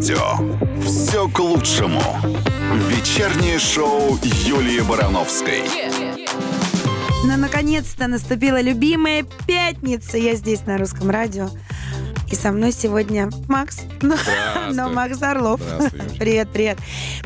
радио. Все к лучшему. Вечернее шоу Юлии Барановской. Но наконец-то наступила любимая пятница. Я здесь на русском радио. И со мной сегодня Макс. Ну, но Макс Орлов. Привет, привет.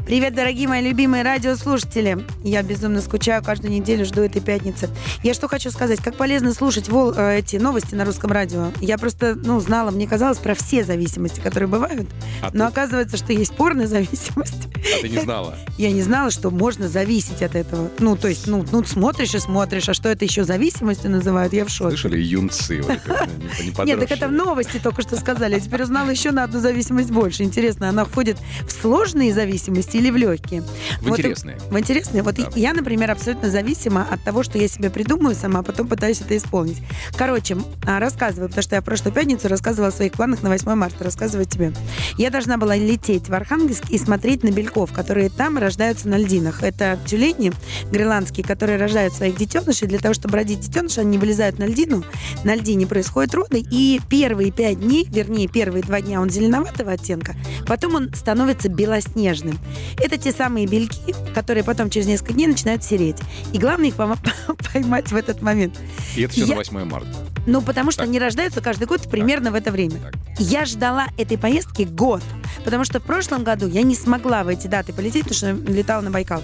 Привет, дорогие мои любимые радиослушатели. Я безумно скучаю, каждую неделю жду этой пятницы. Я что хочу сказать, как полезно слушать вол, э, эти новости на русском радио. Я просто, ну, знала, мне казалось, про все зависимости, которые бывают. А но ты... оказывается, что есть порная зависимость. А ты не знала? Я не знала, что можно зависеть от этого. Ну, то есть, ну, ну смотришь и смотришь, а что это еще зависимостью называют, я в шоке. Слышали, юнцы? Нет, так это в новости только что сказали. Я теперь узнала еще на одну зависимость больше. Интересно, она входит в сложные зависимости или в легкие? В вот, интересные. В интересные. Вот да. я, например, абсолютно зависима от того, что я себе придумаю сама, а потом пытаюсь это исполнить. Короче, а, рассказываю, потому что я в прошлую пятницу рассказывала о своих планах на 8 марта. Рассказываю тебе. Я должна была лететь в Архангельск и смотреть на бельков, которые там рождаются на льдинах. Это тюлени гренландские, которые рождают своих детенышей. Для того, чтобы родить детеныша, они вылезают на льдину. На льдине происходят роды. И первые пять дней, вернее, первые два дня он зеленоватого оттенка, потом он становится белоснежным. Это те самые бельки, которые потом через несколько дней начинают сереть. И главное их поймать в этот момент. И это все Я... на 8 марта. Ну, потому что так. они рождаются каждый год примерно так. в это время. Так. Я ждала этой поездки год, потому что в прошлом году я не смогла в эти даты полететь, потому что летала на Байкал.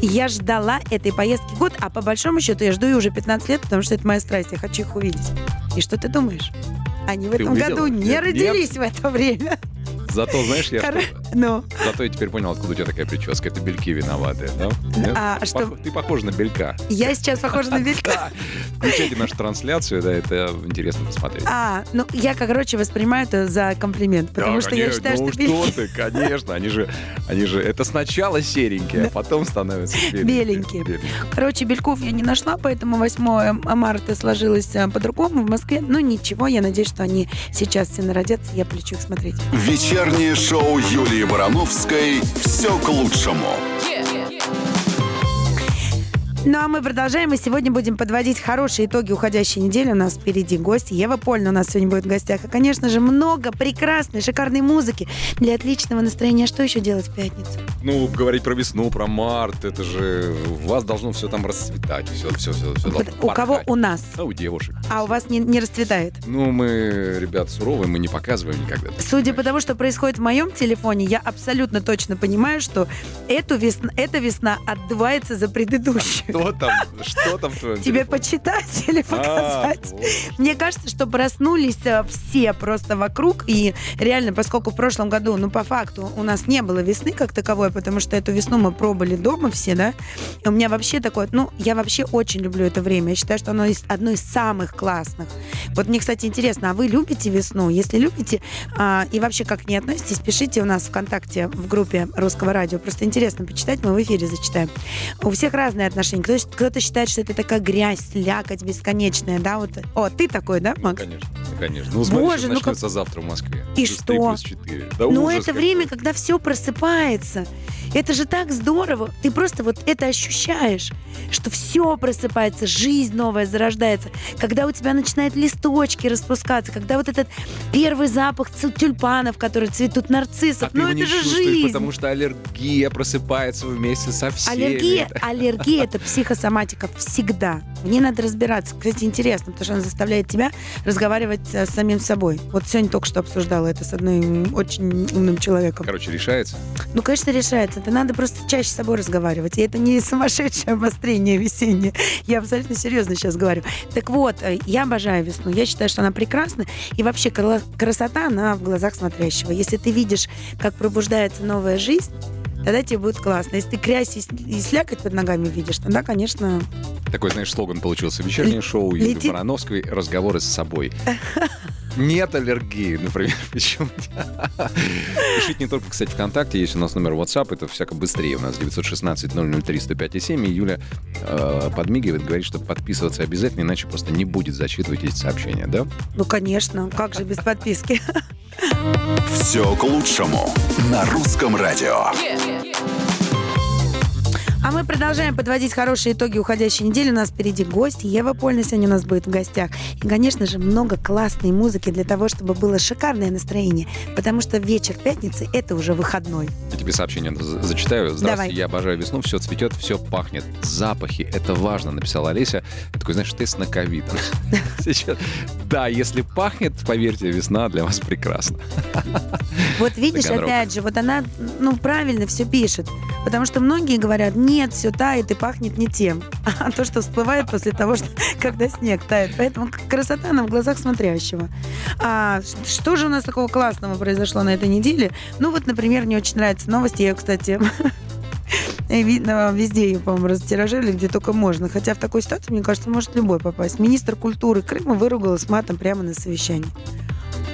Я ждала этой поездки год, а по большому счету я жду ее уже 15 лет, потому что это моя страсть, я хочу их увидеть. И что ты думаешь? Они в этом году не нет, родились нет. в это время. Зато, знаешь, я Кор... что... Ну. Зато я теперь понял, откуда у тебя такая прическа. Это бельки виноватые, да? Нет? А, Пох... что... Ты похожа на белька. Я сейчас похожа на белька. Включайте нашу трансляцию, да, это интересно посмотреть. А, ну, я, короче, воспринимаю это за комплимент, потому что я считаю, что бельки... Ну, что ты, конечно, они же, они же, это сначала серенькие, а потом становятся беленькие. Короче, бельков я не нашла, поэтому 8 марта сложилось э, по-другому в Москве. Ну, ничего, я надеюсь, что они сейчас все народятся, я полечу их смотреть. Вечернее шоу Юлии Барановской «Все к лучшему». Ну а мы продолжаем, и сегодня будем подводить хорошие итоги уходящей недели. У нас впереди гость. Ева Польна у нас сегодня будет в гостях. И, конечно же, много прекрасной, шикарной музыки для отличного настроения. Что еще делать в пятницу? Ну, говорить про весну, про март, это же у вас должно все там расцветать. Все, все, все, все У кого? У нас. А у девушек. А у вас не, не расцветает? Ну, мы, ребят, суровые, мы не показываем никогда. Судя по тому, что происходит в моем телефоне, я абсолютно точно понимаю, что эту весна, эта весна отдувается за предыдущую. Что там? Что там Тебе почитать или а, показать? Мне кажется, что проснулись э, все просто вокруг. И реально, поскольку в прошлом году, ну, по факту, у нас не было весны как таковой, потому что эту весну мы пробовали дома все, да. И у меня вообще такое, ну, я вообще очень люблю это время. Я считаю, что оно одно из самых классных. Вот мне, кстати, интересно, а вы любите весну? Если любите, а, и вообще как не относитесь, пишите у нас ВКонтакте в группе Русского радио. Просто интересно почитать, мы в эфире зачитаем. У всех разные отношения кто, кто-то считает, что это такая грязь, слякоть бесконечная, да, вот. О, ты такой, да, Макс? Конечно, конечно. Ну, смотри, Боже, ну начнется как... завтра в Москве. И что? 4. Да ну, это какой. время, когда все просыпается. Это же так здорово. Ты просто вот это ощущаешь, что все просыпается, жизнь новая зарождается. Когда у тебя начинают листочки распускаться, когда вот этот первый запах тюльпанов, которые цветут, нарциссов. А ну, это же жизнь. потому что аллергия просыпается вместе со всеми. Аллергия, аллергия — это психосоматика всегда. В ней надо разбираться. Кстати, интересно, потому что она заставляет тебя разговаривать э, с самим собой. Вот сегодня только что обсуждала это с одним очень умным человеком. Короче, решается? Ну, конечно, решается. Это надо просто чаще с собой разговаривать. И это не сумасшедшее обострение весеннее. Я абсолютно серьезно сейчас говорю. Так вот, э, я обожаю весну. Я считаю, что она прекрасна. И вообще красота, она в глазах смотрящего. Если ты видишь, как пробуждается новая жизнь, тогда тебе будет классно. Если ты грязь и слякоть под ногами видишь, тогда, конечно... Такой, знаешь, слоган получился. Вечернее шоу Юлии Лети... Барановской «Разговоры с собой». Нет аллергии, например. Почему? Пишите не только, кстати, ВКонтакте, есть у нас номер WhatsApp, это всяко быстрее. У нас 916-003-105-7, и Юля э, подмигивает, говорит, что подписываться обязательно, иначе просто не будет зачитывать эти сообщения, да? Ну, конечно, как же без подписки? Все к лучшему на русском радио. А мы продолжаем подводить хорошие итоги уходящей недели. У нас впереди гость. Ева Польна сегодня у нас будет в гостях. И, конечно же, много классной музыки для того, чтобы было шикарное настроение. Потому что вечер пятницы — это уже выходной. Я тебе сообщение зачитаю. Здравствуйте, Давай. я обожаю весну, все цветет, все пахнет. Запахи — это важно, написала Олеся. Это такой, знаешь, тест на ковид. Сейчас. Да, если пахнет, поверьте, весна для вас прекрасна. Вот видишь, опять же, вот она, ну, правильно все пишет. Потому что многие говорят, нет, все тает и пахнет не тем. А то, что всплывает после того, что, когда снег тает. Поэтому красота на в глазах смотрящего. А что же у нас такого классного произошло на этой неделе? Ну вот, например, мне очень нравятся новости. Я, кстати, видно, везде ее, по-моему, растиражировали, где только можно. Хотя в такой ситуации, мне кажется, может любой попасть. Министр культуры Крыма выругалась матом прямо на совещании.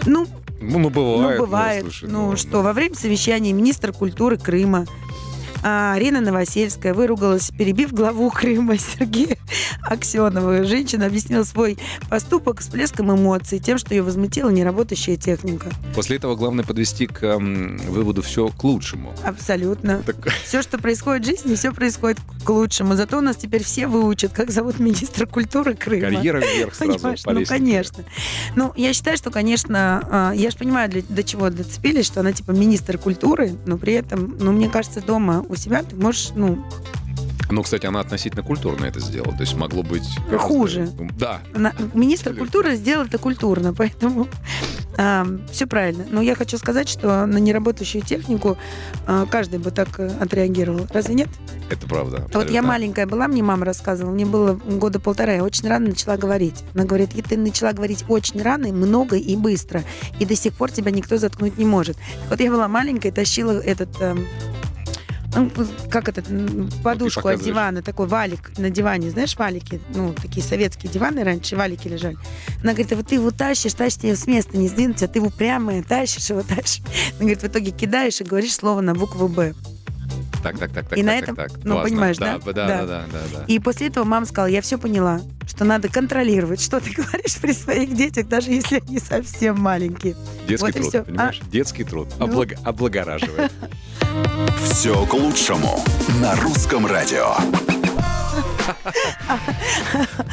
Ну, Ну, ну, бывает. ну, бывает. слушай, ну, что, во время совещания министр культуры Крыма а, Арина Новосельская выругалась, перебив главу Крыма Сергея Аксенова. Женщина объяснила свой поступок с плеском эмоций, тем, что ее возмутила неработающая техника. После этого главное подвести к м, выводу все к лучшему. Абсолютно. Так, Все, что происходит в жизни, все происходит к лучшему. Зато у нас теперь все выучат, как зовут министра культуры Крыма. карьера вверх сразу Понимаешь? по Ну, конечно. Ну, я считаю, что, конечно, а, я же понимаю, для- до чего доцепились, что она типа министр культуры, но при этом, ну, мне кажется, дома у себя ты можешь, ну, Ну, кстати, она относительно культурно это сделала. То есть могло быть... гораздо- Хуже. Да. она- министр Абсолютно. культуры сделал это культурно, поэтому все правильно. Но я хочу сказать, что на неработающую технику а, каждый бы так э, отреагировал. Разве нет? Это правда. Вот я абсолютно. маленькая была, мне мама рассказывала, мне было года полтора, я очень рано начала говорить. Она говорит, и ты начала говорить очень рано, много и быстро, и до сих пор тебя никто заткнуть не может. Вот я была маленькая, тащила этот... эм, ну, как этот, м, подушку от дивана, такой валик на диване, знаешь, валики, ну, такие советские диваны раньше, валики лежали. Она говорит, а вот ты его тащишь, тащишь, тебе с места не сдвинуть, а ты его прямо тащишь, его тащишь. Она говорит, в итоге кидаешь и говоришь слово на букву «Б». Так, так, так, так. И на так, этом, так, так. ну, Классно. понимаешь, да? да? Да, Да. да, да, да. И после этого мама сказала, я все поняла, что надо контролировать, что ты говоришь при своих детях, даже если они совсем маленькие. Детский вот труд, всё. понимаешь? Детский труд. Ну. Облаг- Облагораживает. Все к лучшему на русском радио.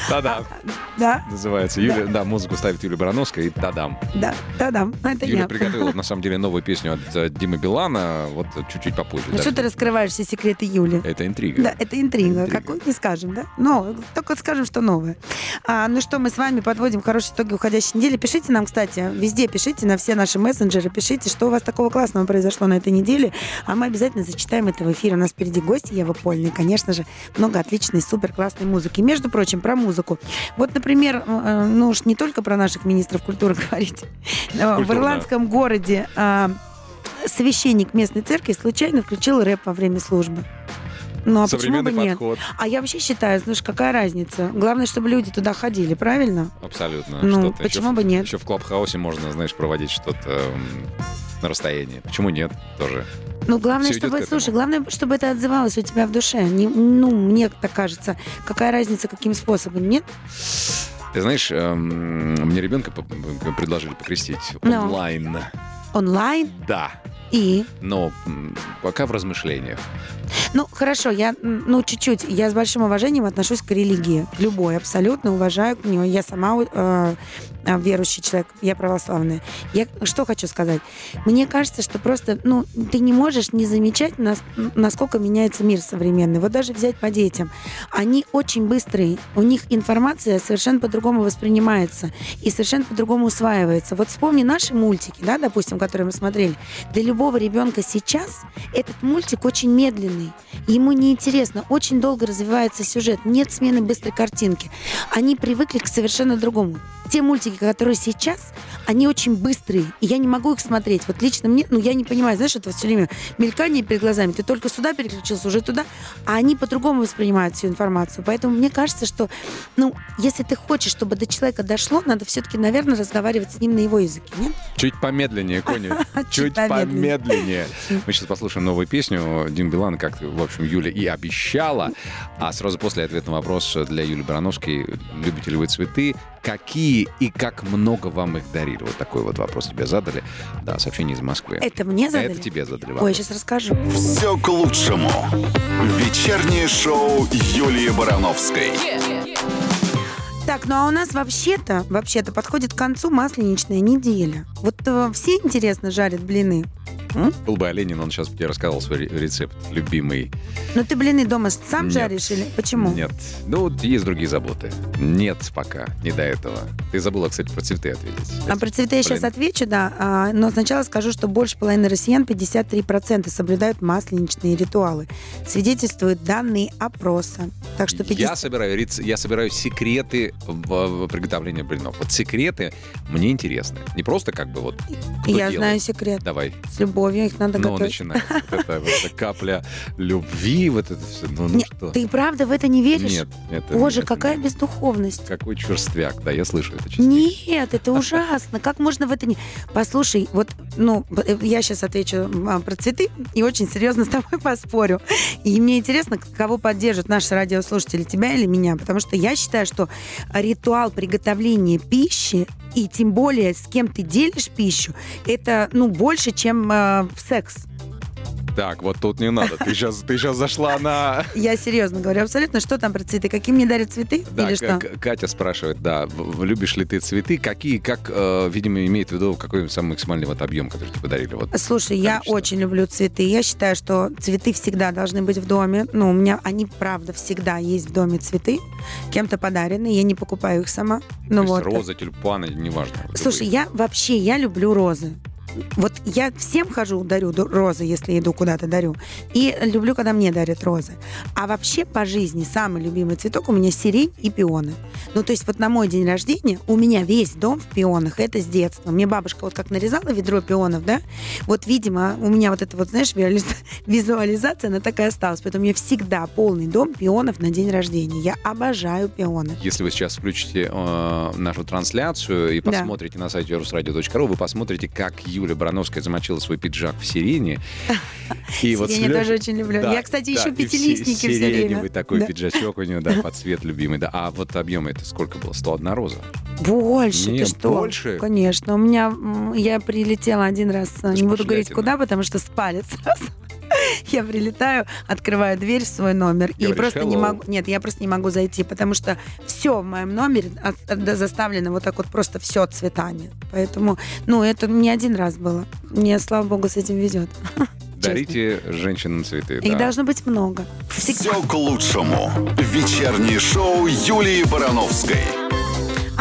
Та-дам. Да, Называется. Юля, да, музыку ставит Юлия Барановская и та-дам. да, да-да, это Юля я. приготовила, на самом деле, новую песню от э, Димы Билана. Вот чуть-чуть попозже. Ну что ты раскрываешь все секреты Юли? Это интрига. Да, это интрига. Какую не скажем, да? Но только скажем, что новое. А, ну что, мы с вами подводим хорошие итоги уходящей недели. Пишите нам, кстати, везде пишите, на все наши мессенджеры, пишите, что у вас такого классного произошло на этой неделе. А мы обязательно зачитаем это в эфире. У нас впереди гости Ева Польна. И, конечно же, много отличной, супер классной музыки. Между прочим, про музыку. Вот, например, э, ну уж не только про наших министров культуры говорить. Э, В ирландском городе а, священник местной церкви случайно включил рэп во время службы. Ну а почему бы нет? подход. А я вообще считаю, знаешь, какая разница? Главное, чтобы люди туда ходили, правильно? Абсолютно. Ну, почему еще, бы нет? Еще в Клабхаусе можно, знаешь, проводить что-то на расстоянии. Почему нет? Тоже. Ну, главное, идёт чтобы, слушай, главное, чтобы это отзывалось у тебя в душе. Не- ну, мне так кажется. Какая разница, каким способом? Нет? Ты знаешь, эм, мне ребенка предложили покрестить Ну. онлайн. Онлайн Да. и... Но пока в размышлениях. Ну, хорошо, я, ну, чуть-чуть, я с большим уважением отношусь к религии. Любой, абсолютно уважаю к нее. Я сама э, э, верующий человек, я православная. Я что хочу сказать? Мне кажется, что просто, ну, ты не можешь не замечать, нас- насколько меняется мир современный. Вот даже взять по детям. Они очень быстрые, у них информация совершенно по-другому воспринимается и совершенно по-другому усваивается. Вот вспомни наши мультики, да, допустим, которые мы смотрели. Для любого ребенка сейчас этот мультик очень медленный. Ему неинтересно, очень долго развивается сюжет, нет смены быстрой картинки. Они привыкли к совершенно другому. Те мультики, которые сейчас, они очень быстрые, и я не могу их смотреть. Вот лично мне, ну я не понимаю, знаешь, это все время мелькание перед глазами, ты только сюда переключился, уже туда, а они по-другому воспринимают всю информацию. Поэтому мне кажется, что, ну, если ты хочешь, чтобы до человека дошло, надо все-таки, наверное, разговаривать с ним на его языке, нет? Чуть помедленнее, Коня. Чуть помедленнее. Мы сейчас послушаем новую песню Дим Билан, как, в общем, Юля и обещала. А сразу после ответа на вопрос для Юли Барановской, любите ли вы цветы, какие и как много вам их дарили? Вот такой вот вопрос тебе задали. Да, сообщение из Москвы. Это мне задали? Это тебе задали вопрос. Ой, сейчас расскажу. Все к лучшему. Вечернее шоу Юлии Барановской. Так, ну а у нас вообще-то, вообще-то подходит к концу масленичная неделя. Вот э, все интересно жарят блины. М? Был бы Оленин, он сейчас бы тебе рассказал свой рецепт любимый. Но ты блины дома сам Нет. жаришь или почему? Нет. Ну, вот есть другие заботы. Нет пока, не до этого. Ты забыла, кстати, про цветы ответить. А про цветы я сейчас отвечу, да. А, но сначала скажу, что больше половины россиян, 53%, соблюдают масленичные ритуалы. Свидетельствуют данные опроса. Так что 50... я, собираю, я собираю секреты в, в приготовлении блинов. Вот секреты мне интересны. Не просто как бы вот Я делает. знаю секрет. Давай. С любовью их надо ну, готовить. начинается. Вот эта капля любви, вот это все. Ну, ну Нет, что? Ты правда в это не веришь? Нет. Это, Боже, это, какая бездуховность. Какой черствяк. Да, я слышу это частенько. Нет, это ужасно. Как можно в это не... Послушай, вот, ну, я сейчас отвечу а, про цветы и очень серьезно с тобой поспорю. И мне интересно, кого поддержат наши радиослушатели, тебя или меня, потому что я считаю, что ритуал приготовления пищи и тем более с кем ты делишь пищу, это ну больше, чем э, в секс. Так, вот тут не надо. Ты сейчас, ты сейчас зашла на... Я серьезно говорю, абсолютно. Что там про цветы? Какие мне дарят цветы? Да, Или что? Катя спрашивает, да, любишь ли ты цветы? Какие, как, э, видимо, имеет в виду какой самый максимальный вот объем, который тебе подарили? Вот, Слушай, я очень люблю цветы. Я считаю, что цветы всегда должны быть в доме. Ну, у меня они, правда, всегда есть в доме цветы. Кем-то подарены. Я не покупаю их сама. Ну, То вот. розы, тюльпаны, неважно. Слушай, я вообще, я люблю розы. Вот я всем хожу, дарю розы, если иду куда-то, дарю. И люблю, когда мне дарят розы. А вообще по жизни самый любимый цветок у меня сирень и пионы. Ну, то есть вот на мой день рождения у меня весь дом в пионах. Это с детства. Мне бабушка вот как нарезала ведро пионов, да, вот, видимо, у меня вот эта вот, знаешь, визуализация, она такая осталась. Поэтому у меня всегда полный дом пионов на день рождения. Я обожаю пионы. Если вы сейчас включите э, нашу трансляцию и посмотрите да. на сайте rusradio.ru, вы посмотрите, как Юля Юля Барановская замочила свой пиджак в сирене. И вот я тоже очень люблю. Да, я, кстати, да, ищу пятилистники все время. Такой да. пиджачок у нее, да, под цвет любимый. Да. А вот объем это сколько было? 101 роза? Больше, Нет, ты что? больше? Конечно. У меня, я прилетела один раз, не буду говорить куда, потому что спали сразу. Я прилетаю, открываю дверь в свой номер Говоришь, и просто hello. не могу. Нет, я просто не могу зайти, потому что все в моем номере заставлено вот так вот просто все цветами. Поэтому, ну, это не один раз было. Мне, слава богу, с этим везет. Дарите женщинам цветы. Их да. должно быть много. Всегда. Все к лучшему. Вечернее шоу Юлии Барановской.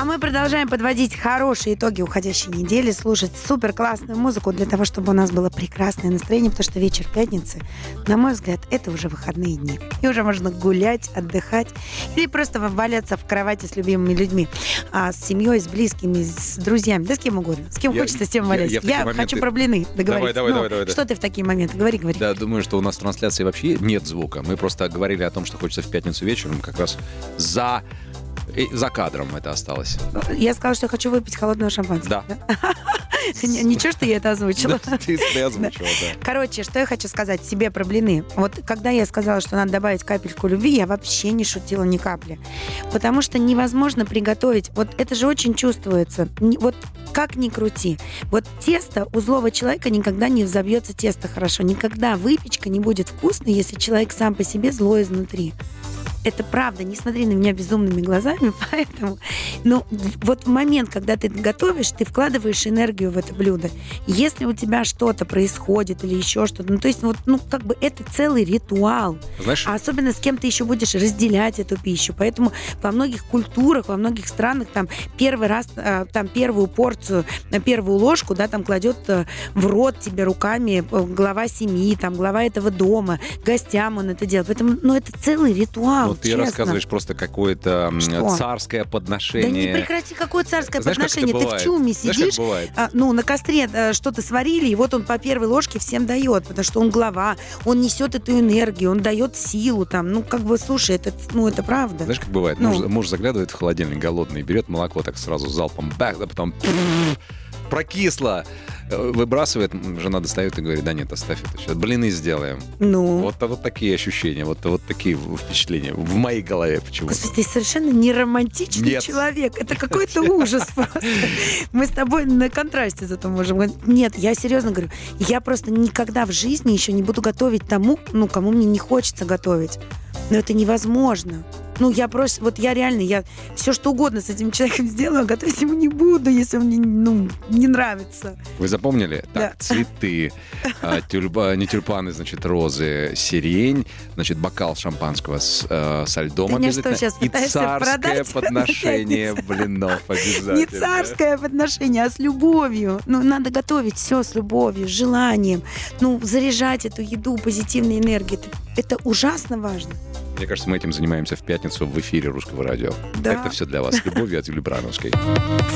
А мы продолжаем подводить хорошие итоги уходящей недели, слушать супер классную музыку для того, чтобы у нас было прекрасное настроение, потому что вечер пятницы, на мой взгляд, это уже выходные дни. И уже можно гулять, отдыхать или просто валяться в кровати с любимыми людьми, а с семьей, с близкими, с друзьями, да с кем угодно. С кем я, хочется, с тем валяться. Я, я, я моменты... хочу про блины договориться. Давай, давай, ну, давай, давай. Что ты в такие моменты? Говори, говори. Да, думаю, что у нас в трансляции вообще нет звука. Мы просто говорили о том, что хочется в пятницу вечером как раз за и за кадром это осталось. Я сказала, что я хочу выпить холодного шампанского. Да. Ничего, что я это озвучила. Ты озвучила, да. Короче, что я хочу сказать себе про блины. Вот когда я сказала, что надо добавить капельку любви, я вообще не шутила ни капли. Потому что невозможно приготовить. Вот это же очень чувствуется. Вот как ни крути. Вот тесто у злого человека никогда не взобьется тесто хорошо. Никогда выпечка не будет вкусной, если человек сам по себе злой изнутри это правда, не смотри на меня безумными глазами, поэтому, ну, вот в момент, когда ты готовишь, ты вкладываешь энергию в это блюдо. Если у тебя что-то происходит или еще что-то, ну, то есть вот, ну, как бы это целый ритуал. Знаешь, а особенно с кем ты еще будешь разделять эту пищу. Поэтому во многих культурах, во многих странах там первый раз, а, там первую порцию, первую ложку, да, там кладет э, в рот тебе руками э, глава семьи, там глава этого дома, гостям он это делает. Поэтому, ну, это целый ритуал. Ну, ты честно. рассказываешь просто какое-то Что? царское подношение. Да не прекрати, какое царское Знаешь, подношение. Ты в чуме сидишь, Знаешь, а, ну, на костре а, что-то сварили, и вот он по первой ложке всем дает, потому что он глава, он несет эту энергию, он дает силу там. Ну, как бы, слушай, это, ну, это правда. Знаешь, как бывает? Ну. Муж, муж заглядывает в холодильник голодный, берет молоко так сразу залпом, бах, да потом прокисло. Э, выбрасывает, жена достает и говорит, да нет, оставь это сейчас, блины сделаем. Ну. Вот, вот такие ощущения, вот, вот такие впечатления в моей голове почему-то. Господи, ты совершенно не романтичный Нет. человек. Это какой-то ужас просто. Мы с тобой на контрасте зато можем говорить. Нет, я серьезно говорю, я просто никогда в жизни еще не буду готовить тому, ну, кому мне не хочется готовить. Но это невозможно. Ну, я просто, вот я реально, я все что угодно с этим человеком сделаю, а готовить ему не буду, если он мне, ну, не нравится. Вы запомнили? Да. Так, цветы, а, тюльпа- не тюльпаны, значит, розы, сирень, значит, бокал шампанского с, э, со льдом Ты мне что, обязательно. сейчас И царское продать подношение блинов обязательно. Не царское отношение, а с любовью. Ну, надо готовить все с любовью, с желанием. Ну, заряжать эту еду позитивной энергией. Это, это ужасно важно. Мне кажется, мы этим занимаемся в пятницу в эфире Русского радио. Да. Это все для вас. С любовью от Юли Брановской.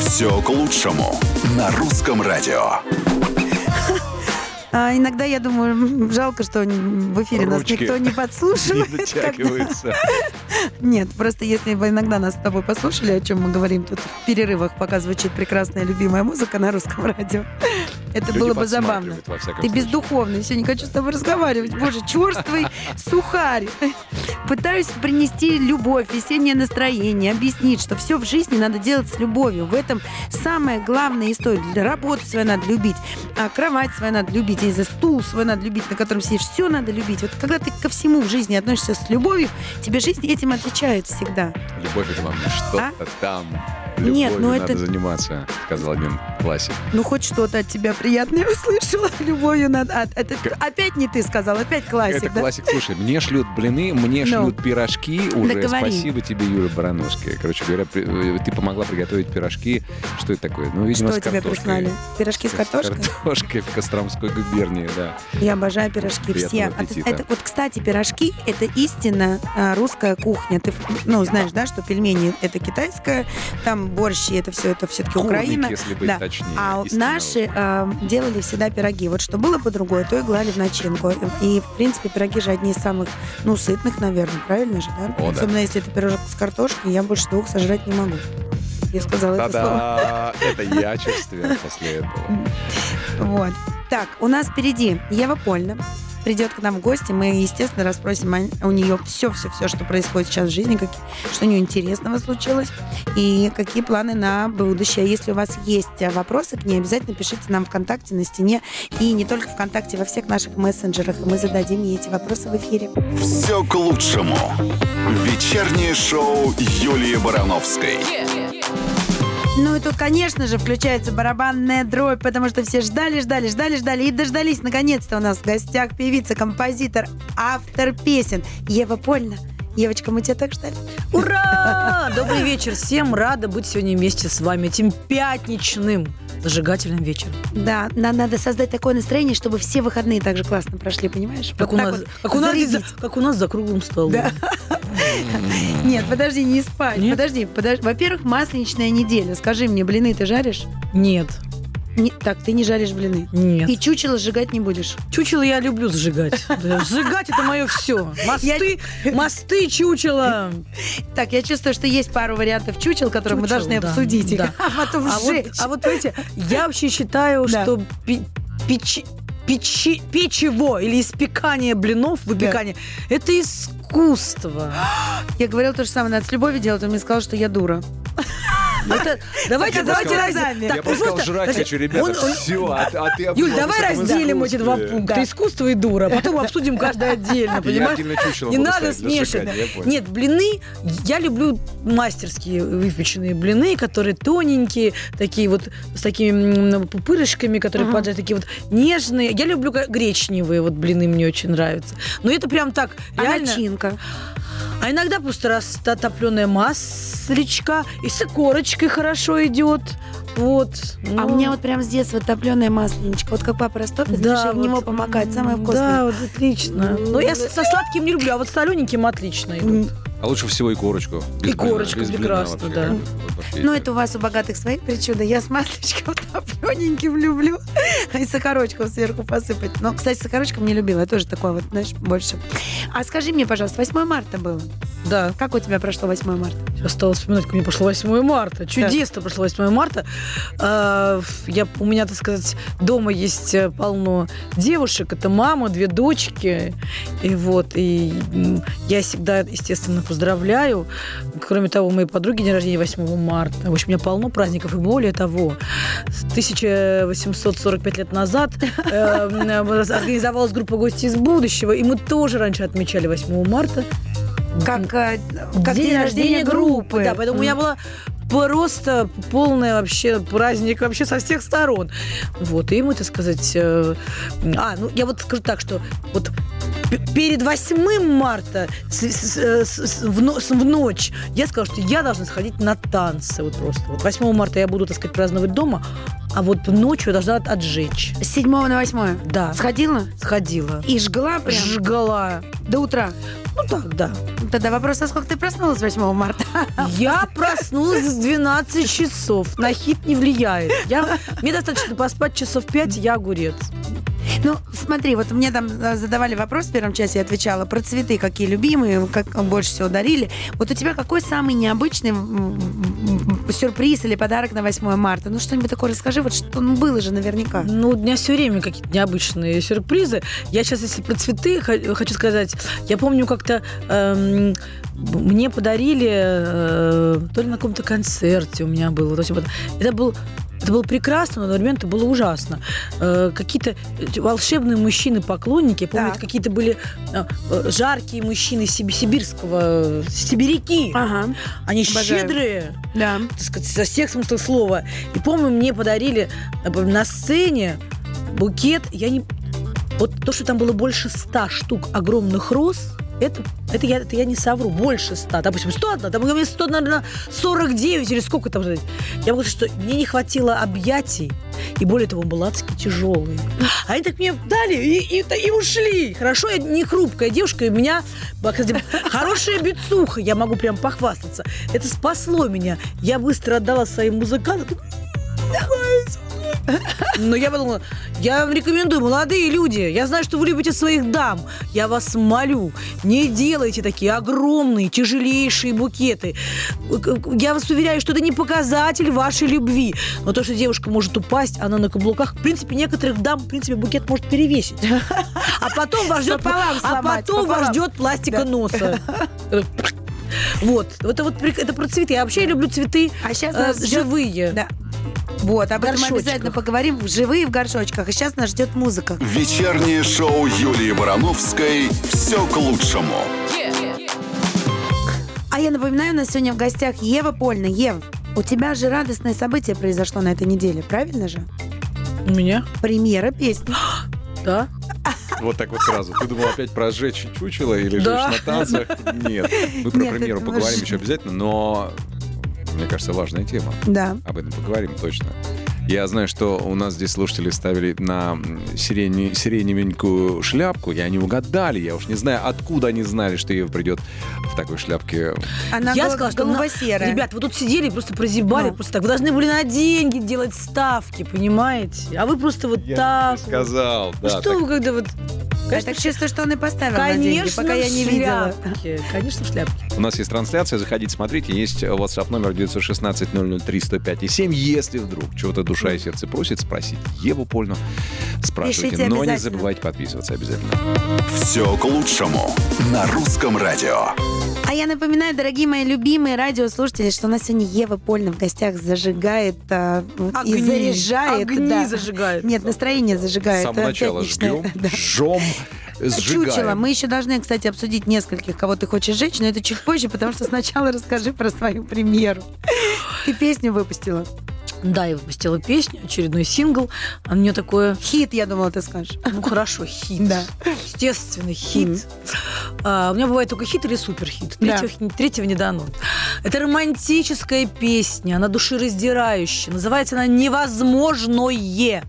Все к лучшему на русском радио. А иногда я думаю, жалко, что в эфире нас Ручки никто не Не подслушивает. когда- дотягивается. Нет, просто если бы иногда нас с тобой послушали, о чем мы говорим тут в перерывах, пока звучит прекрасная любимая музыка на русском радио, это Люди было бы забавно. Ты случае. бездуховный, все, не хочу с тобой разговаривать. Боже, черствый сухарь. Пытаюсь принести любовь, весеннее настроение, объяснить, что все в жизни надо делать с любовью. В этом самая главная история. Для работы свою надо любить, а кровать свою надо любить, и за стул свой надо любить, на котором сидишь. Все надо любить. Вот когда ты ко всему в жизни относишься с любовью, тебе жизнь этим отвечает всегда. Любовь это вам не что-то там. Нет, Любовью ну надо это- заниматься, сказал один классик. Ну, хоть что-то от тебя приятное услышала. Любовью надо... а, это опять не ты сказал, опять классик, это да? классик. Слушай, мне шлют блины, мне Ну. шлют пирожки уже. Да говори. Спасибо тебе, Юля Барановская. Короче говоря, э, ты помогла приготовить пирожки. Что это такое? Ну, видимо, Что с тебе прислали? Пирожки с картошкой? картошкой в Костромской губернии, да. Я обожаю пирожки Приятного все. А аппетита. это, вот, кстати, пирожки — это истинно а, русская кухня. Ты, ну, знаешь, да, что пельмени — это китайская, там борщи — это все, это все-таки Курник, Украина. если быть Да. точнее. А наши а, делали всегда пироги. Вот что было по другое, то и клали в начинку. И, в принципе, пироги же одни из самых, ну, сытных, наверное, правильно же, да? О, да. Особенно если это пирожок с картошкой, я больше двух сожрать не могу. Я сказала это слово. Та-да! Это я чувствую после этого. Вот. Так, у нас впереди Ева Польна придет к нам в гости. Мы, естественно, расспросим о- у нее все-все-все, что происходит сейчас в жизни, какие- что у нее интересного случилось и какие планы на будущее. Если у вас есть э, вопросы к ней, обязательно пишите нам ВКонтакте на стене и не только ВКонтакте, во всех наших мессенджерах, и мы зададим ей эти вопросы в эфире. Все к лучшему. Вечернее шоу Юлии Барановской. Ну и тут, конечно же, включается барабанная дробь, потому что все ждали, ждали, ждали, ждали и дождались. Наконец-то у нас в гостях певица, композитор, автор песен Ева Польна. Евочка, мы тебя так ждали. Ура! Добрый вечер всем. Рада быть сегодня вместе с вами этим пятничным зажигательным вечером. Да, нам надо создать такое настроение, чтобы все выходные так же классно прошли, понимаешь? Как, Вот у нас, вот как, у нас здесь как у нас за круглым столом. Да. Нет, подожди, не спать. Нет? Подожди, подожди. Во-первых, масленичная неделя. Скажи мне, блины ты жаришь? Нет, Не- так, ты не жаришь блины. нет. И чучело сжигать не будешь. Чучело я люблю сжигать. Сжигать это мое все. Мосты, мосты, чучело. Так, я чувствую, что есть пару вариантов чучел, которые мы должны обсудить. А потом А вот, сжечь. а вот, я вообще считаю, что печи- печи- печево или испекание блинов, выпекание, это искусство. Я говорила то же самое, надо с любовью делать, он мне сказал, что я дура. Это- давайте, давайте разделим. я ну просто сказал, жрать хочу, ребята. Все, а, ты- а ты Юль, давай разделим эти два пункта. Искусство и дура. а Потом обсудим каждое отдельно, понимаешь? Не надо смешивать. Нет, блины, я люблю мастерские выпеченные блины, которые тоненькие, такие вот с такими пупырышками, которые поджать, такие вот нежные. Я люблю гречневые вот блины, мне очень нравятся. Но это прям так А реально. начинка? А иногда просто растопленная маслечка и с икорочкой хорошо идет. Вот. А у Ну, меня вот прям с детства топленое масленичко. Вот как папа растопит, да, знаешь, и в него вот, помогает. Самое вкусное. Да, вот отлично. Но я со сладким не люблю, а вот с солененьким отлично идут. А лучше всего и корочку. Без И корочку блина, без блина прекрасно, вообще. да. Вот вообще Ну, это у вас у богатых своих причуды. Я с масличком топлененьким люблю. И сахарочком сверху посыпать. Но, кстати, сахарочком не любила. Я тоже такое вот, знаешь, больше. А скажи мне, пожалуйста, 8 марта было? Да. Как у тебя прошло 8 марта? Осталось вспоминать, как мне прошло 8 марта. Чудесно прошло 8 марта. А, Я, у меня, так сказать, дома есть э, полно девушек. Это мама, две дочки. И вот, и я всегда, естественно, поздравляю. Кроме того, моей подруги день рождения 8 марта. В общем, у меня полно праздников. И более того, с 1845 лет назад э, организовалась группа «Гости из будущего», и мы тоже раньше отмечали 8 марта. Как, э, как день, рождения группы. Да, поэтому у меня была просто полный вообще праздник вообще со всех сторон. Вот, и мы, так сказать... э, А, ну, я вот скажу так, что вот перед 8 марта с- с- с- с- в, но- в ночь я сказала, что я должна сходить на танцы. Вот просто. Вот 8 марта я буду, так сказать, праздновать дома, а вот ночью я должна от- отжечь. С 7 на 8. Да. Сходила? Сходила. И жгла прям Жгала. до утра. Ну так, да. Тогда вопрос, а сколько ты проснулась 8 марта? Я проснулась в 12 часов. На хит не влияет. Я, мне достаточно поспать часов 5, я огурец. Ну, смотри, вот мне там э, задавали вопрос в первом часе, я отвечала про цветы, какие любимые, как больше всего дарили. Вот у тебя какой самый необычный сюрприз или подарок на 8 марта? Ну, что-нибудь такое расскажи, вот что ну, было же наверняка. Ну, у меня все время какие-то необычные сюрпризы. Я сейчас, если про цветы хочу сказать, я помню как-то эм, мне подарили э, то ли на каком-то концерте у меня было. То есть это был это было прекрасно, но одновременно это было ужасно. Э, какие-то волшебные мужчины-поклонники, я помню, это какие-то были э, э, жаркие мужчины сиби- сибирского, сибиряки. Ага, Они Обожаю. щедрые да. так сказать, со всех смыслов слова. И помню, мне подарили на сцене букет, я не... Вот то, что там было больше ста штук огромных роз, это, это, я, это я не совру, больше ста. Допустим, 101, там меня 100, наверное, 49 или сколько там. Я могу сказать, что мне не хватило объятий, и более того, он был адски тяжелый. А они так мне дали и, и, и ушли. Хорошо, я не хрупкая девушка, и у меня кстати, хорошая бицуха, я могу прям похвастаться. Это спасло меня. Я быстро отдала своим музыкантам. Но я подумала, я вам рекомендую, молодые люди, я знаю, что вы любите своих дам. Я вас молю, не делайте такие огромные, тяжелейшие букеты. Я вас уверяю, что это не показатель вашей любви. Но то, что девушка может упасть, она на каблуках, в принципе, некоторых дам, в принципе, букет может перевесить. А потом вас ждет, а потом вас ждет пластика носа. Вот, это вот это про цветы. Я вообще люблю цветы А сейчас э, живые. Да. Вот, об этом обязательно поговорим. Живые в горшочках. И сейчас нас ждет музыка. Вечернее шоу Юлии Барановской «Все к лучшему». А я напоминаю, у нас сегодня в гостях Ева Польна. Ев, у тебя же радостное событие произошло на этой неделе, правильно же? У меня? Премьера песни. Да. Вот так вот сразу. Ты думал опять про сжечь чучело или Да. жечь на танцах? Нет. Мы про Нет, премьеру поговорим ваш- еще обязательно, но мне кажется, важная тема. Да. Об этом поговорим точно. Я знаю, что у нас здесь слушатели ставили на сирени, сиреневенькую шляпку, и они угадали. Я уж не знаю, откуда они знали, что Ева придет в такой шляпке. Она я сказала, что на- голубо-серая. Ребят, вы тут сидели и просто прозябали, Ну. просто так. Вы должны были на деньги делать ставки, понимаете? А вы просто вот так. вот. сказал, Ну что вы когда вот... Я так чувствую, что он и поставил на деньги, Конечно, пока я не видела. шляпке. Конечно, в шляпке. У нас есть трансляция, заходите, смотрите. Есть WhatsApp номер 916 003 105 и 7. Если вдруг чего-то душа и сердце просит, спросите Еву Польну. Спрашивайте, Пишите но не забывайте подписываться обязательно. «Все к лучшему» на русском радио. А я напоминаю, дорогие мои любимые радиослушатели, что у нас сегодня Ева Польна в гостях зажигает а, и Огни. заряжает. Огни да. зажигает. Нет, настроение С зажигает. самого Это начала жгем, Да. жжем, Чучело. сжигаем. Мы еще должны, кстати, обсудить нескольких, кого ты хочешь жечь, но это чуть позже, потому что сначала расскажи про свою премьеру. Ты песню выпустила. Да, я выпустила песню, очередной сингл. А у нее такое, Хит, я думала, ты скажешь. ну хорошо, хит. Да. Естественно, хит. А, у меня бывает только хит или суперхит. Да. Третьего, третьего не дано. Это романтическая песня, она душераздирающая. Называется она «Невозможное».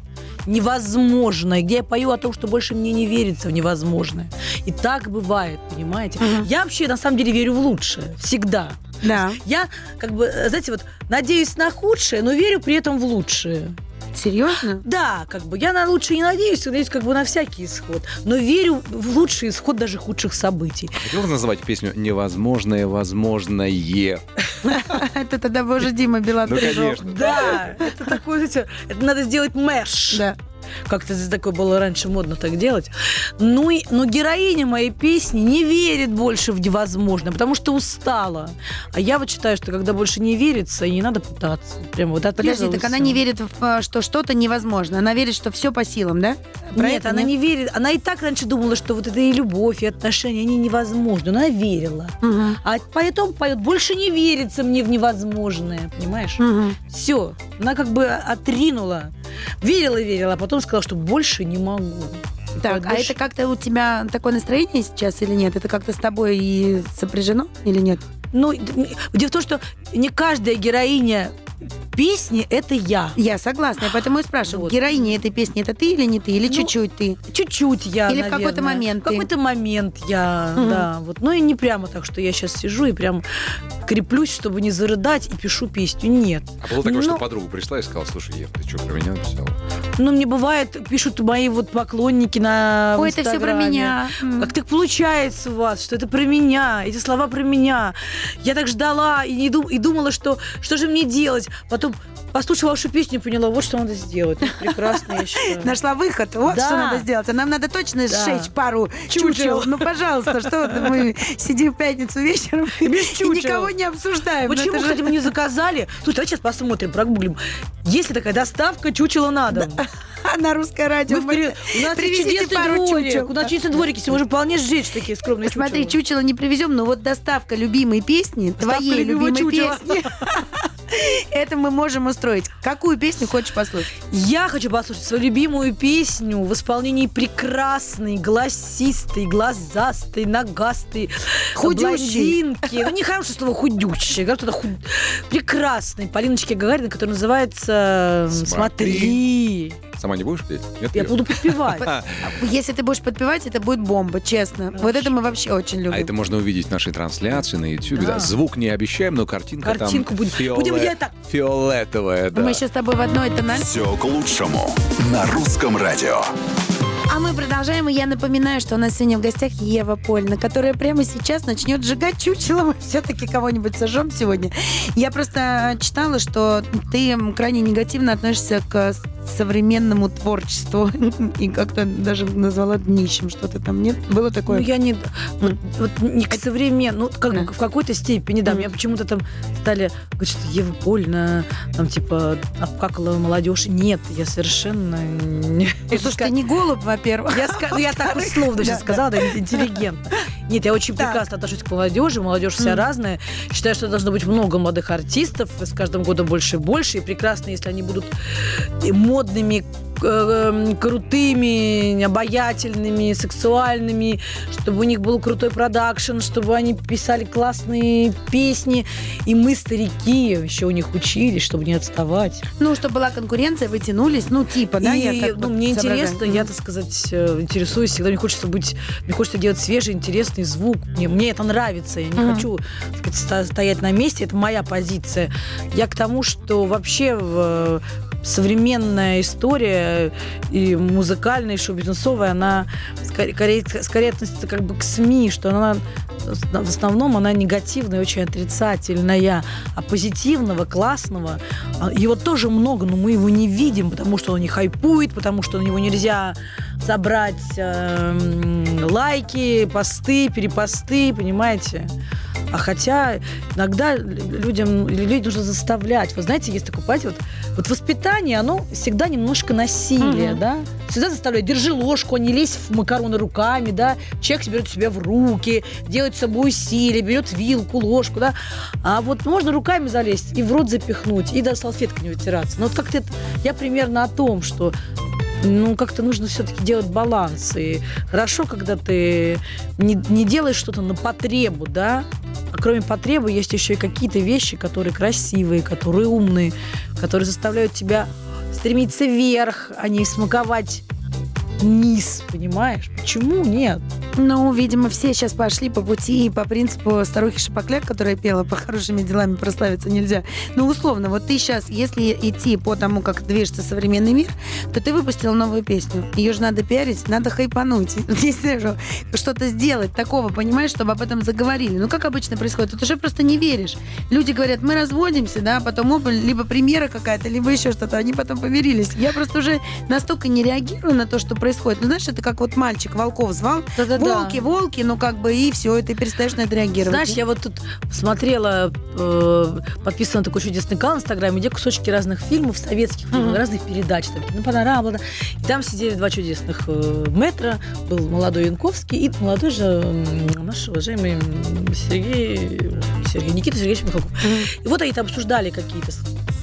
Невозможное, где я пою о том, что больше мне не верится в невозможное. И так бывает, понимаете? Мгм. Я вообще на самом деле верю в лучшее. Всегда. Да. Я, как бы, э, знаете, вот надеюсь на худшее, но верю при этом в лучшее. Серьезно? Да, как бы я на лучшее не надеюсь, надеюсь как бы на всякий исход. Но верю в лучший исход даже худших событий. Хотел назвать песню «Невозможное возможное». Это тогда, боже, Дима Билан Ну, конечно. Да, это такое, это надо сделать мэш. Да. Как-то здесь такое было раньше модно так делать. Ну, и, но героиня моей песни не верит больше в невозможное, потому что устала. А я вот считаю, что когда больше не верится, и не надо пытаться. Прям вот Подожди, так она не верит, в, а, что что-то невозможно. Она верит, что все по силам, да? Про Нет, она не верит. Она и так раньше думала, что вот это и любовь, и отношения, они невозможны. Но она верила. Мгм. А поэтому поет, больше не верится мне в невозможное, понимаешь? Мгм. Все. Она как бы отринула. Верила, верила, а потом сказала, что больше не могу. Так, а больше- это как-то у тебя такое настроение сейчас или нет? Это как-то с тобой и сопряжено или нет? Ну, дело в том, что не каждая героиня песни – это я. Я согласна, я поэтому и спрашиваю. Вот. Героиня этой песни это ты или не ты? Или Ну, чуть-чуть ты? Чуть-чуть я, Или в какой-то наверное. момент В какой-то момент я, Мгм. да. Вот. Ну и не прямо так, что я сейчас сижу и прям креплюсь, чтобы не зарыдать и пишу песню. Нет. А было такое, что Ну- подруга пришла и сказала, слушай, Ев, ты что, про меня написала? Ну, мне бывает, пишут мои вот поклонники на Ой, это все про меня. Как так получается у вас, что это про меня, эти слова про меня. Я так ждала и, не дум- и думала, что что же мне делать. Потом послушала вашу песню и поняла, вот что надо сделать. Ну, Прекрасно, я считаю. Нашла выход. Вот Да. что надо сделать. А нам надо точно Да. сжечь пару Чучел. чучел. Ну, пожалуйста, что мы сидим в пятницу вечером и чучел. никого не обсуждаем. Ну, Почему, это же- кстати, мы не заказали? Слушай, давай сейчас посмотрим, прогуглим. Есть ли такая доставка чучела на дом? на русское радио? Мы в пере- У нас чудесный пару дворик. чучел. У нас чудесный дворик, если можем вполне сжечь такие скромные Смотри, чучела. чучело не привезем, но вот доставка любимой песни, Доставка твоей любимой чучела. песни, это мы можем устроить. Какую песню хочешь послушать? Я хочу послушать свою любимую песню в исполнении прекрасной, голосистой, глазастой, ногастой, Худющей. блондинки. Ну, не хорошее слово худющая, говорю, что-то худ... прекрасной Полиночки Гагариной, которая называется Смотри. Сама не будешь петь? Нет, Я Ев? буду подпевать. Если ты будешь подпевать, это будет бомба, честно. Вот это мы вообще очень любим. А это можно увидеть в нашей трансляции на YouTube. Звук не обещаем, но картинка Картинку там фиоле- будем так- фиолетовая. Да. Мы еще с тобой в одной тональности. Все к лучшему на русском радио. А мы продолжаем, и я напоминаю, что у нас сегодня в гостях Ева Польна, которая прямо сейчас начнет сжигать чучело. Мы все-таки кого-нибудь сожжем сегодня. Я просто читала, что ты крайне негативно относишься к современному творчеству и как-то даже назвала днищем что-то там. Нет? Было Ну, такое? я не... Вот, вот не к современному, ну, как Да. в какой-то степени, да. Меня почему-то там стали говорить, что Ева Польна, там, типа, обкакала молодежь. Нет, я совершенно... не- Ну, Слушай, ты не голубь, во-первых. Я, ска- ну, я так условно сейчас сказала, да, интеллигентно. Нет, я очень прекрасно отношусь к молодежи. Молодежь вся разная. Считаю, что должно быть много молодых артистов. С каждым годом больше и больше. И прекрасно, если они будут модными, э, э, крутыми, обаятельными, сексуальными, чтобы у них был крутой продакшн, чтобы они писали классные песни. И мы, старики, еще у них учились, чтобы не отставать. Ну, чтобы была конкуренция, вы тянулись, ну, типа, да? И, я так ну, вот мне соображаю. интересно, Мгм. я, так сказать, э, интересуюсь всегда. Мне хочется быть, мне хочется делать свежий, интересный звук. Мне, мне это нравится. Я не Мгм. хочу сказать, стоять на месте. Это моя позиция. Я к тому, что вообще в современная история и музыкальная, и шоу-бизнесовая, она скорее, скорее, относится как бы к СМИ, что она в основном она негативная, очень отрицательная, а позитивного, классного, его тоже много, но мы его не видим, потому что он не хайпует, потому что на него нельзя собрать эм, лайки, посты, перепосты, понимаете? А хотя иногда людям людей нужно заставлять. Вы знаете, есть такое, понимаете, вот, вот воспитание, оно всегда немножко насилие, Мгм. да? Всегда заставляют, держи ложку, а не лезь в макароны руками, да? Человек берет себя в руки, делает с собой усилия, берет вилку, ложку, да? А вот можно руками залезть и в рот запихнуть, и до салфеткой не вытираться. Но вот как-то я примерно о том, что ну, как-то нужно все-таки делать баланс. И хорошо, когда ты не, не делаешь что-то на потребу, да, а кроме потребы есть еще и какие-то вещи, которые красивые, которые умные, которые заставляют тебя стремиться вверх, а не смаковать низ, понимаешь? Почему нет? Ну, видимо, все сейчас пошли по пути и по принципу старухи Шапокляк, которая пела «По хорошими делами прославиться нельзя». Ну, условно, вот ты сейчас, если идти по тому, как движется современный мир, то ты выпустил новую песню. Ее же надо пиарить, надо хайпануть. Что-то сделать такого, понимаешь, чтобы об этом заговорили. Ну, как обычно происходит, тут уже просто не веришь. Люди говорят, мы разводимся, да, потом оба, либо премьера какая-то, либо еще что-то, они потом помирились. Я просто уже настолько не реагирую на то, что происходит. Ну, знаешь, это как вот мальчик волков звал, Да-да-да. волки, волки, ну как бы и все, и ты перестаешь на это реагировать. Знаешь, я вот тут смотрела, э, подписана на такой чудесный канал в Инстаграме, где кусочки разных фильмов, советских фильмов, Мгм. разных передач, там, кинопанорама, да. и там сидели два чудесных э, метра, был молодой Янковский и молодой же м, наш уважаемый Сергей, Сергей Никита Сергеевич Михалков. И вот они там обсуждали какие-то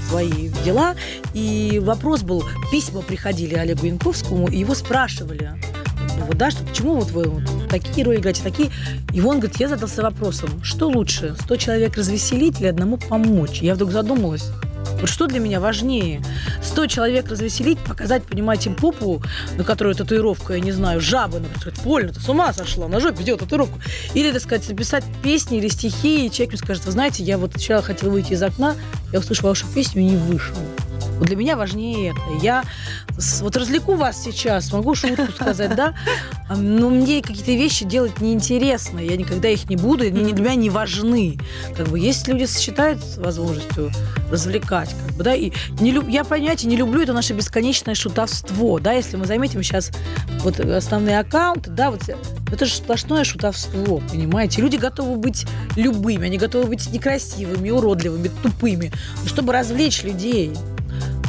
свои дела, и вопрос был, письма приходили Олегу Янковскому, и его спрашивали, вот, да, что почему вот вы вот такие роли играете, такие. И он говорит, я задался вопросом, что лучше, 100 человек развеселить или одному помочь? Я вдруг задумалась, вот что для меня важнее? 100 человек развеселить, показать, понимаете, им попу, на которой татуировка, я не знаю, жаба, например, сказать, Поль, ты с ума сошла, на жопе делать татуировку. Или, так сказать, написать песни или стихи, и человек мне скажет, вы знаете, я вот вчера хотела выйти из окна, я услышала вашу песню и не вышел. Для меня важнее это. Я с- вот развлеку вас сейчас, могу шутку сказать, да, но мне какие-то вещи делать неинтересно, я никогда их не буду, они для меня не важны. Как бы есть люди считают возможностью развлекать, как бы, да, и не люб- я понятия не люблю это наше бесконечное шутовство, да, если мы заметим сейчас вот основные аккаунты, да, вот это же сплошное шутовство, понимаете? Люди готовы быть любыми, они готовы быть некрасивыми, уродливыми, тупыми, чтобы развлечь людей.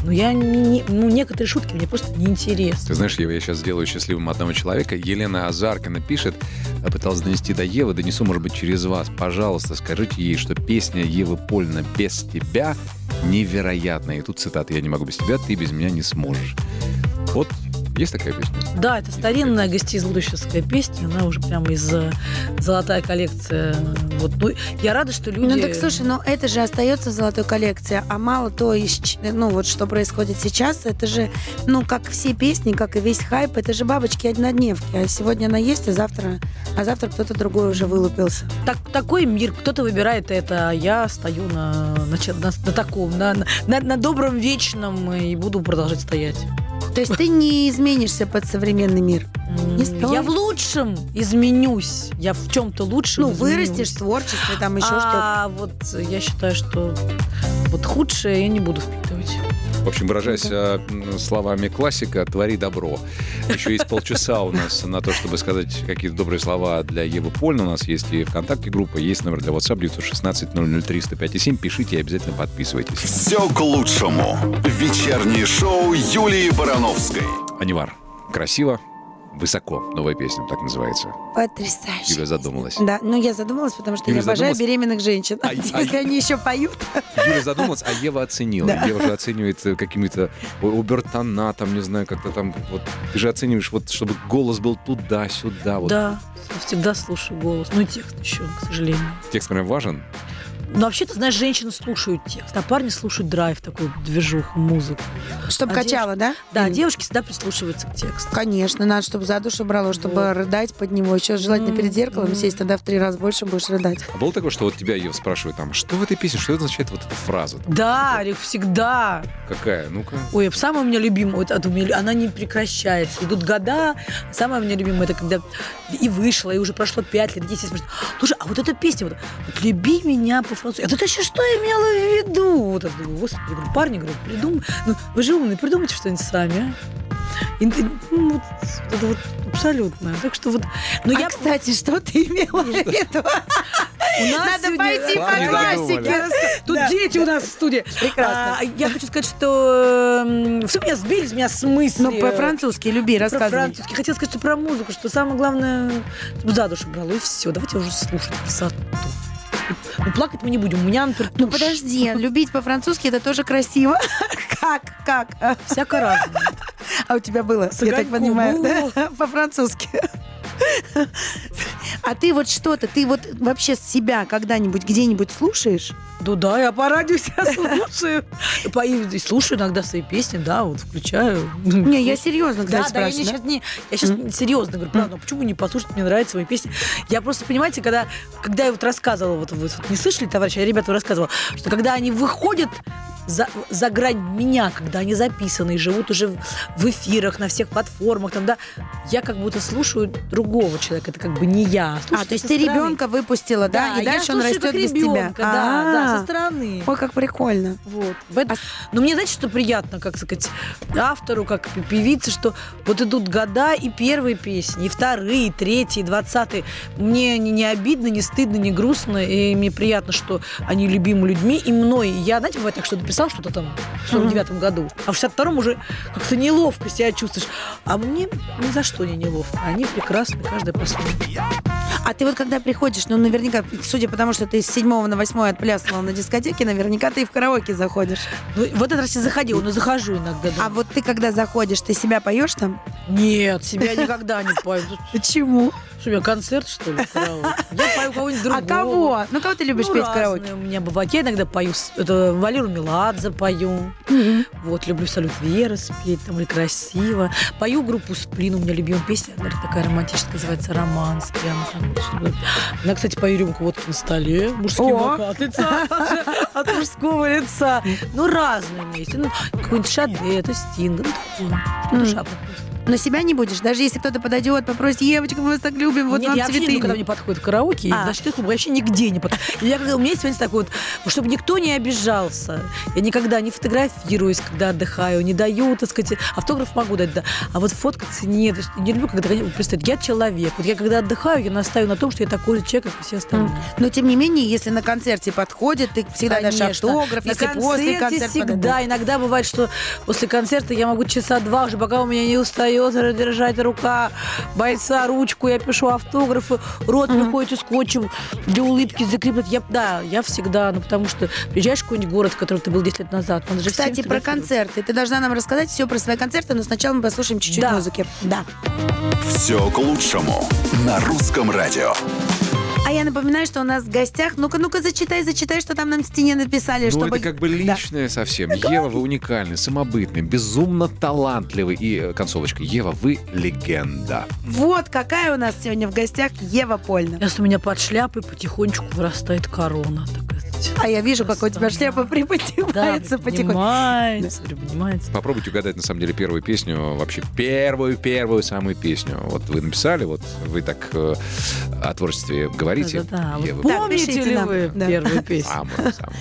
Но я не, ну, некоторые шутки мне просто неинтересны. Ты знаешь, Ева, я сейчас сделаю счастливым одного человека. Елена Азаркина пишет, а пыталась донести до Евы, донесу, может быть, через вас. Пожалуйста, скажите ей, что песня Евы Польна «Без тебя» невероятная. И тут цитата «Я не могу без тебя, ты без меня не сможешь». Вот есть такая песня? Да, это старинная гостеизлудоческая песня, она уже прямо из э, золотая коллекция. Вот, ну, я рада, что люди... Ну так слушай, но это же остается в золотой коллекции, а мало то, ну вот что происходит сейчас, это же, ну как все песни, как и весь хайп, это же бабочки однодневки, а сегодня она есть, а завтра, а завтра кто-то другой уже вылупился. Так, такой мир, кто-то выбирает это, а я стою на, на, на- на таком, на, на, на добром вечном и буду продолжать стоять. То есть ты не изменишься под современный мир. Не стоит. Я в лучшем изменюсь. Я в чем-то лучшем Ну, изменюсь. вырастешь в творчестве, там еще что-то. а вот я считаю, что вот худшее я не буду впитывать. В общем, выражаясь э, м, словами классика, твори добро. Еще есть полчаса у нас на то, чтобы сказать какие-то добрые слова для Евы Польна. У нас есть и ВКонтакте группа, есть номер для WhatsApp 916 003 105 7. Пишите и обязательно подписывайтесь. Все к лучшему. Вечернее шоу Юлии Барановской. Анивар. Красиво, высоко. Новая песня, так называется. Потрясающе. Юля задумалась. Да, ну я задумалась, потому что Юля я обожаю задумалась? беременных женщин. А- а- Если они еще поют. Юля задумалась, а Ева оценила. Да. Ева же оценивает э, какими-то обертона, там, не знаю, как-то там... Вот, ты же оцениваешь, вот, чтобы голос был туда-сюда. Вот. Да, всегда слушаю голос. Ну и текст еще, к сожалению. Текст прям важен. Но вообще-то, знаешь, женщины слушают текст, а парни слушают драйв, такую движуху, музыку. Чтобы А качало, да? Да, Или- девушки всегда прислушиваются к тексту. Конечно, надо, чтобы за душу брало, чтобы Вот. рыдать под него. Еще желательно перед зеркалом М. сесть, тогда в три раза больше будешь рыдать. А было такое, что вот тебя, Ева, спрашивают там, что в этой песне, что это означает вот эта фраза? Да, Рик, всегда. Какая? Ну-ка. Ой, самая у меня любимая, вот, меня- она не прекращается. Идут года. Самая у меня любимая, это когда и вышла, и уже прошло 5 лет, 10 лет. Слушай, а вот эта песня, вот, вот «Люби меня по-французски». А ты еще что имела в виду? Вот это, думаю, господи, говорю, парни, говорю, придумай. Ну, вы же умные, придумайте что-нибудь сами, а. И- ну, вот, это вот абсолютно. Так что вот... Но а, я кстати, что ты имела в виду? У нас Надо сегодня- пойти по классике. Тут Да. дети у нас в студии. Прекрасно. А, я хочу сказать, что э, все меня сбили, с меня с мысли. Ну, по-французски люби, Про рассказывай. французский. Хотела сказать, что про музыку, что самое главное, чтобы за душу брало, и все. Давайте уже слушать красоту. Ну, плакать мы не будем. У меня, например, Ну, тушь. подожди, любить по-французски это тоже красиво. Как? Как? Всяко разное. А у тебя было, С я так понимаю, да? По-французски. А ты вот что-то, ты вот вообще себя когда-нибудь где-нибудь слушаешь? Ну да, я по радио себя слушаю. По- и Слушаю иногда свои песни, да, вот включаю. Не, я серьезно, Да, кстати, да, я, не, спрашиваю. сейчас, не, я сейчас серьезно говорю, правда, ну почему не послушать, мне нравятся мои песни. Я просто, понимаете, когда, когда я вот рассказывала, вот вы не слышали, товарищи, я ребята рассказывала, что когда они выходят за, за грань меня, когда они записаны и живут уже в, в эфирах, на всех платформах, там, да, я как будто слушаю другого человека, это как бы не я. А, то есть ты ребенка выпустила, да, и я дальше он растет без тебя. Да, да, А, со стороны. Ой, как прикольно. Вот. Но мне, знаете, что приятно, как сказать, автору, как пе- певице, что вот идут года и первые песни, и вторые, и третьи, и двадцатые. Мне не, не обидно, не стыдно, не грустно, и мне приятно, что они любимы людьми, и мной. И я, знаете, бывает так, что написал что-то там в 49 году, а в 62-м уже как-то неловко себя чувствуешь. А мне ни за что не неловко. Они прекрасны, каждая по-своему. А ты вот когда приходишь, ну, наверняка, судя по тому, что ты с 7 на 8 отплясывала на дискотеке, наверняка ты и в караоке заходишь. Ну, в этот раз я заходила, но захожу иногда. да. А вот ты когда заходишь, ты себя поешь там? Нет, себя никогда не пою. Почему? Что, у меня концерт, что ли, караоке? Я пою кого-нибудь другого. А кого? Ну, кого ты любишь Ну, петь караоке? У меня бывает. Я иногда пою, это Валеру Меладзе пою. Вот, люблю «Салют Вера» спеть, там, или «Красиво». Пою группу «Сплин», у меня любимая песня, говорит, такая романтическая, называется «Романс». Прям там, чтобы- Она, кстати, пою рюмку водки на столе, мужским О! от лица, от мужского лица. Ну, разные есть. Ну, какой-нибудь Шаде, это Стинг, ну, такое. Мгм. Но себя не будешь, даже если кто-то подойдет, попросит, Евочка, мы вас так любим, вот Нет, вам я вообще цветы. никогда не подходит к караоке, А. даже клуб вообще нигде не подходит. Я, когда, у меня есть момент такой вот, чтобы никто не обижался. Я никогда не фотографируюсь, когда отдыхаю, не даю, так сказать, автограф могу дать, да. А вот фоткаться нет. Не люблю, когда представить, я человек. Вот я когда отдыхаю, я настаиваю на том, что я такой же человек, как и все остальные. Но тем не менее, если на концерте подходит, ты всегда дашь Конечно. автограф, На если после концерта всегда. Иногда бывает, что после концерта я могу часа два уже, пока у меня не устает держать рука бойца, ручку, я пишу автографы, рот приходит скотчем для улыбки закреплять. Я, да, я всегда, ну потому что приезжаешь в какой-нибудь город, в котором ты был 10 лет назад, надо же Кстати, про концерты. Ты должна нам рассказать все про свои концерты, но сначала мы послушаем чуть-чуть Да. музыки. Да. Все к лучшему на русском радио. А я напоминаю, что у нас в гостях... Ну-ка, ну-ка, зачитай, зачитай, что там на стене написали, Ну, чтобы... это как бы Да. личное совсем. Ева, вы уникальны, самобытны, безумно талантливый. И э, концовочка. Ева, вы легенда. Вот какая у нас сегодня в гостях Ева Польна. Сейчас у меня под шляпой потихонечку вырастает корона. Такая. А я вижу, как у тебя шляпа Да, приподнимается потихоньку. поднимается, поднимается. Попробуйте угадать, на самом деле, первую песню, вообще первую-первую самую песню. Вот вы написали, вот вы так э, о творчестве говорите. Вот Да, Помните ли вы Да. первую песню? самую, самую.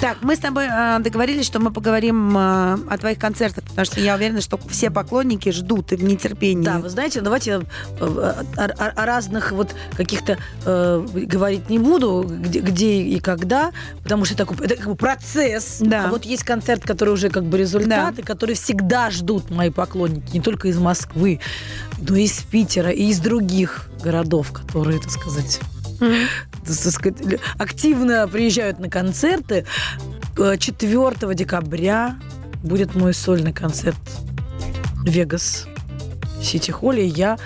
Так, мы с тобой э, договорились, что мы поговорим э, о твоих концертах, потому что я уверена, что все поклонники ждут и в нетерпении. Да, вы знаете, давайте э, о, о- о разных вот каких-то э, говорить не буду, где, где и когда, потому что это такой это как бы процесс. Да. А вот есть концерт, который уже как бы результаты, которые всегда ждут мои поклонники, не только из Москвы, но и из Питера, и из других городов, которые, так сказать. Сказать, активно приезжают на концерты. Э, 4 декабря будет мой сольный концерт Вегас Сити Холле. Я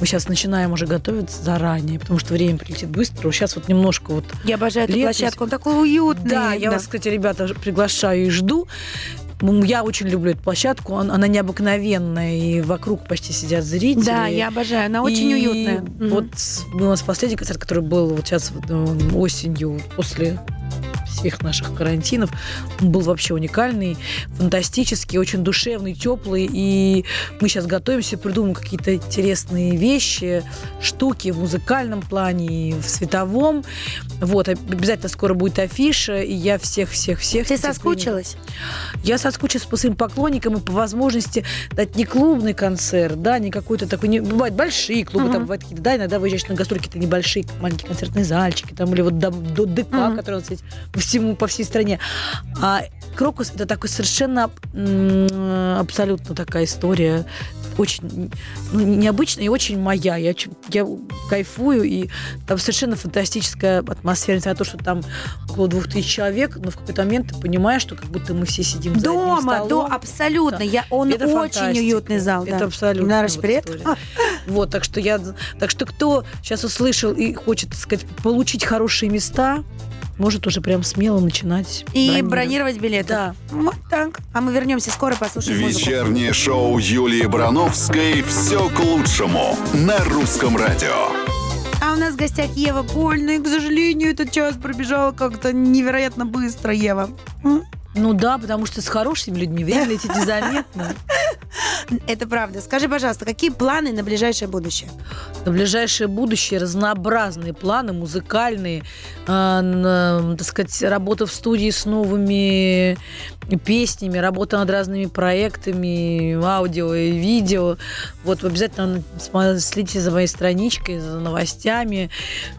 мы сейчас начинаем уже готовиться заранее, потому что время прилетит быстро. Сейчас вот немножко вот Я обожаю эту площадку, он такой уютный. да, я вас, кстати, ребята, приглашаю и жду. Я очень люблю эту площадку, он- она необыкновенная, и вокруг почти сидят зрители. Да, я обожаю, она очень И уютная. Вот у нас последний концерт, который был вот сейчас э, осенью после всех наших карантинов, он был вообще уникальный, фантастический, очень душевный, теплый. И мы сейчас готовимся, придумаем какие-то интересные вещи, штуки в музыкальном плане, и в световом. Вот, обязательно скоро будет афиша, и я всех-всех-всех... Ты соскучилась? я соскучилась по своим поклонникам и по возможности дать не клубный концерт, да, не какой-то такой, не, бывают большие клубы, Мгм. там бывают какие-то, да, иногда выезжаешь на гастроли, какие-то небольшие маленькие концертные зальчики, там, или вот до, до ДК, Мгм. который у нас есть по всему, по всей стране. А Крокус это такой совершенно абсолютно такая история очень ну, необычная и очень моя. Я, я кайфую, и там совершенно фантастическая атмосфера. Несмотря на то, что там около двух тысяч человек, но в какой-то момент ты понимаешь, что как будто мы все сидим за Дома, столом. да, абсолютно. Да. Я, он Это очень фантастика. уютный зал. Это да. абсолютно Наш вот привет. история. Вот, так что я, так что кто сейчас услышал и хочет, так сказать, получить хорошие места, может уже прям смело начинать. И бронировать билеты. Да. Вот так. А мы вернемся скоро, послушаем музыку. Вечернее шоу Юлии Барановской «Все к лучшему» на русском радио. А у нас в гостях Ева Больно, и, к сожалению, этот час пробежал как-то невероятно быстро, Ева. М? Ну да, потому что с хорошими людьми время летит незаметно. Это правда. Скажи, пожалуйста, какие планы на ближайшее будущее? На ближайшее будущее разнообразные планы, музыкальные, э, н- так сказать, работа в студии с новыми песнями, работа над разными проектами, аудио и видео. Вот обязательно следите за моей страничкой, за новостями.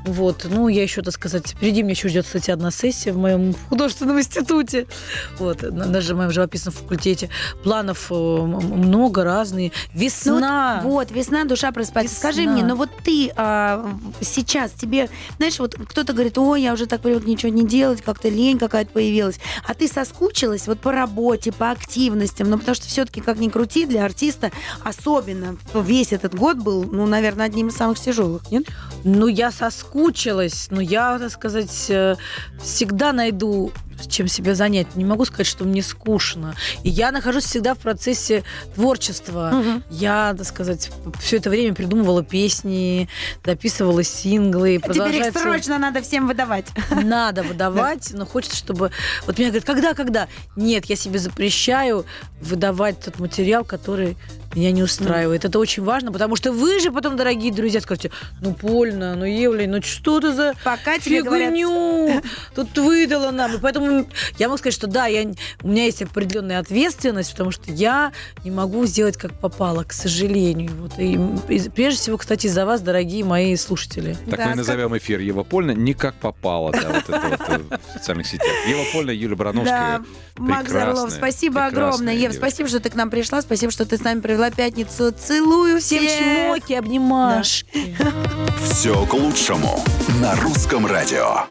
Вот. Ну, я еще, так сказать, впереди меня еще ждет, кстати, одна сессия в моем художественном институте. Вот. на- Даже в моем живописном факультете. Планов э, много, разные. Весна. Ну, вот, весна, душа просыпается. Весна. Скажи мне, ну вот ты а, сейчас, тебе, знаешь, вот кто-то говорит, ой, я уже так привык ничего не делать, как-то лень какая-то появилась. А ты соскучилась вот по работе, по активностям, ну потому что все-таки, как ни крути, для артиста особенно весь этот год был, ну, наверное, одним из самых тяжелых, нет? Ну, я соскучилась, но я, так сказать, э, всегда найду чем себя занять. Не могу сказать, что мне скучно. И я нахожусь всегда в процессе творчества. Мгм. Я, так сказать, все это время придумывала песни, записывала синглы. А Теперь их срочно надо всем выдавать. надо выдавать, но хочется, чтобы... Вот меня говорят, когда, когда? Нет, я себе запрещаю выдавать тот материал, который меня не устраивает. Это очень важно, потому что вы же потом, дорогие друзья, скажете, ну, Польна, ну, Евлей, ну, что ты за Пока тебе говорят... тут выдала нам. И поэтому я могу сказать, что да, я, у меня есть определенная ответственность, потому что я не могу сделать как попало, к сожалению. Вот. И, и прежде всего, кстати, за вас, дорогие мои слушатели. Так Да, мы назовем эфир Ева Польна не как попало, да, вот это вот э, в социальных сетях. Ева Польна, Юлия Барановская. Да, Макс Орлов, спасибо огромное. Ев, девочка. спасибо, что ты к нам пришла, спасибо, что ты с нами провела пятницу. Целую Всем всех. чмоки, обнимашки. «Все к лучшему» на русском радио.